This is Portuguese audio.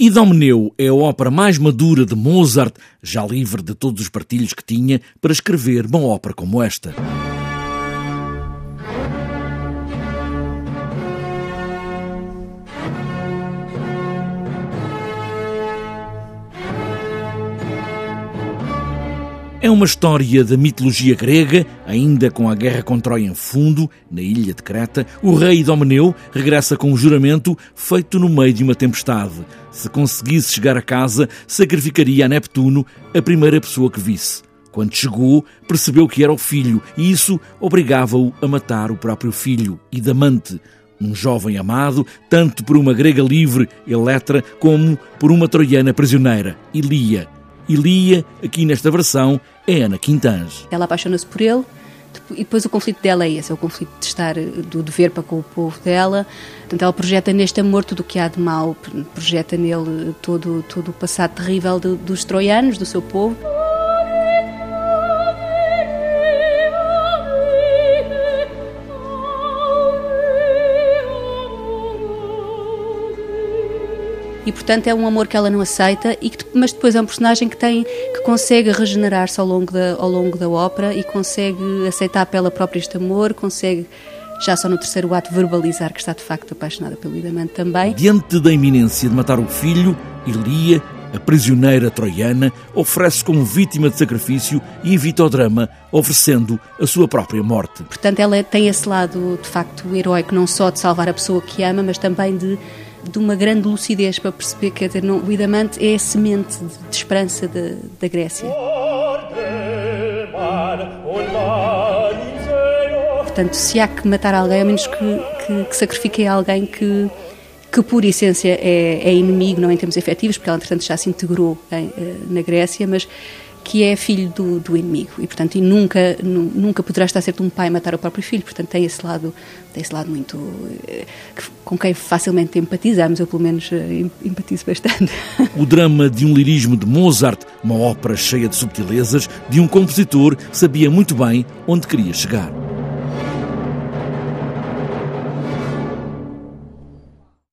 Idomeneu é a ópera mais madura de Mozart, já livre de todos os partilhos que tinha para escrever uma ópera como esta. É uma história da mitologia grega, ainda com a guerra com Troia em fundo, na ilha de Creta. O rei Idomeneu regressa com um juramento feito no meio de uma tempestade. Se conseguisse chegar a casa, sacrificaria a Neptuno, a primeira pessoa que visse. Quando chegou, percebeu que era o filho e isso obrigava-o a matar o próprio filho, Idamante, um jovem amado, tanto por uma grega livre, Eletra, como por uma troiana prisioneira, Ilia. Ilia, aqui nesta versão, é Ana Quintans. Ela apaixona-se por ele e depois o conflito dela é esse, é o conflito de estar, do dever para com o povo dela. Portanto, ela projeta neste amor tudo o que há de mal, projeta nele todo, todo o passado terrível de, dos troianos, do seu povo. E portanto é um amor que ela não aceita e que, mas depois é um personagem que tem que consegue regenerar-se ao longo da ao longo da ópera e consegue aceitar pela própria este amor consegue já só no terceiro ato verbalizar que está de facto apaixonada pelo Idamante também diante da iminência de matar o filho Ilia a prisioneira troiana oferece como vítima de sacrifício e evita o drama, oferecendo a sua própria morte. Portanto, ela tem esse lado, de facto, heróico, não só de salvar a pessoa que ama, mas também de de uma grande lucidez para perceber que o Idamante é a semente de, de esperança da, da Grécia. Portanto, se há que matar alguém, a menos que, que, que sacrifique alguém que, que por essência é, é, inimigo, não em termos efetivos, porque ela, entretanto, já se integrou em, eh, na Grécia, mas que é filho do, do inimigo. E portanto e nunca nunca poderá estar certo um pai matar o próprio filho. Portanto tem esse lado tem esse lado muito eh, com quem facilmente empatizamos. Eu pelo menos eh, empatizo bastante. O drama de um lirismo de Mozart uma ópera cheia de subtilezas de um compositor que sabia muito bem onde queria chegar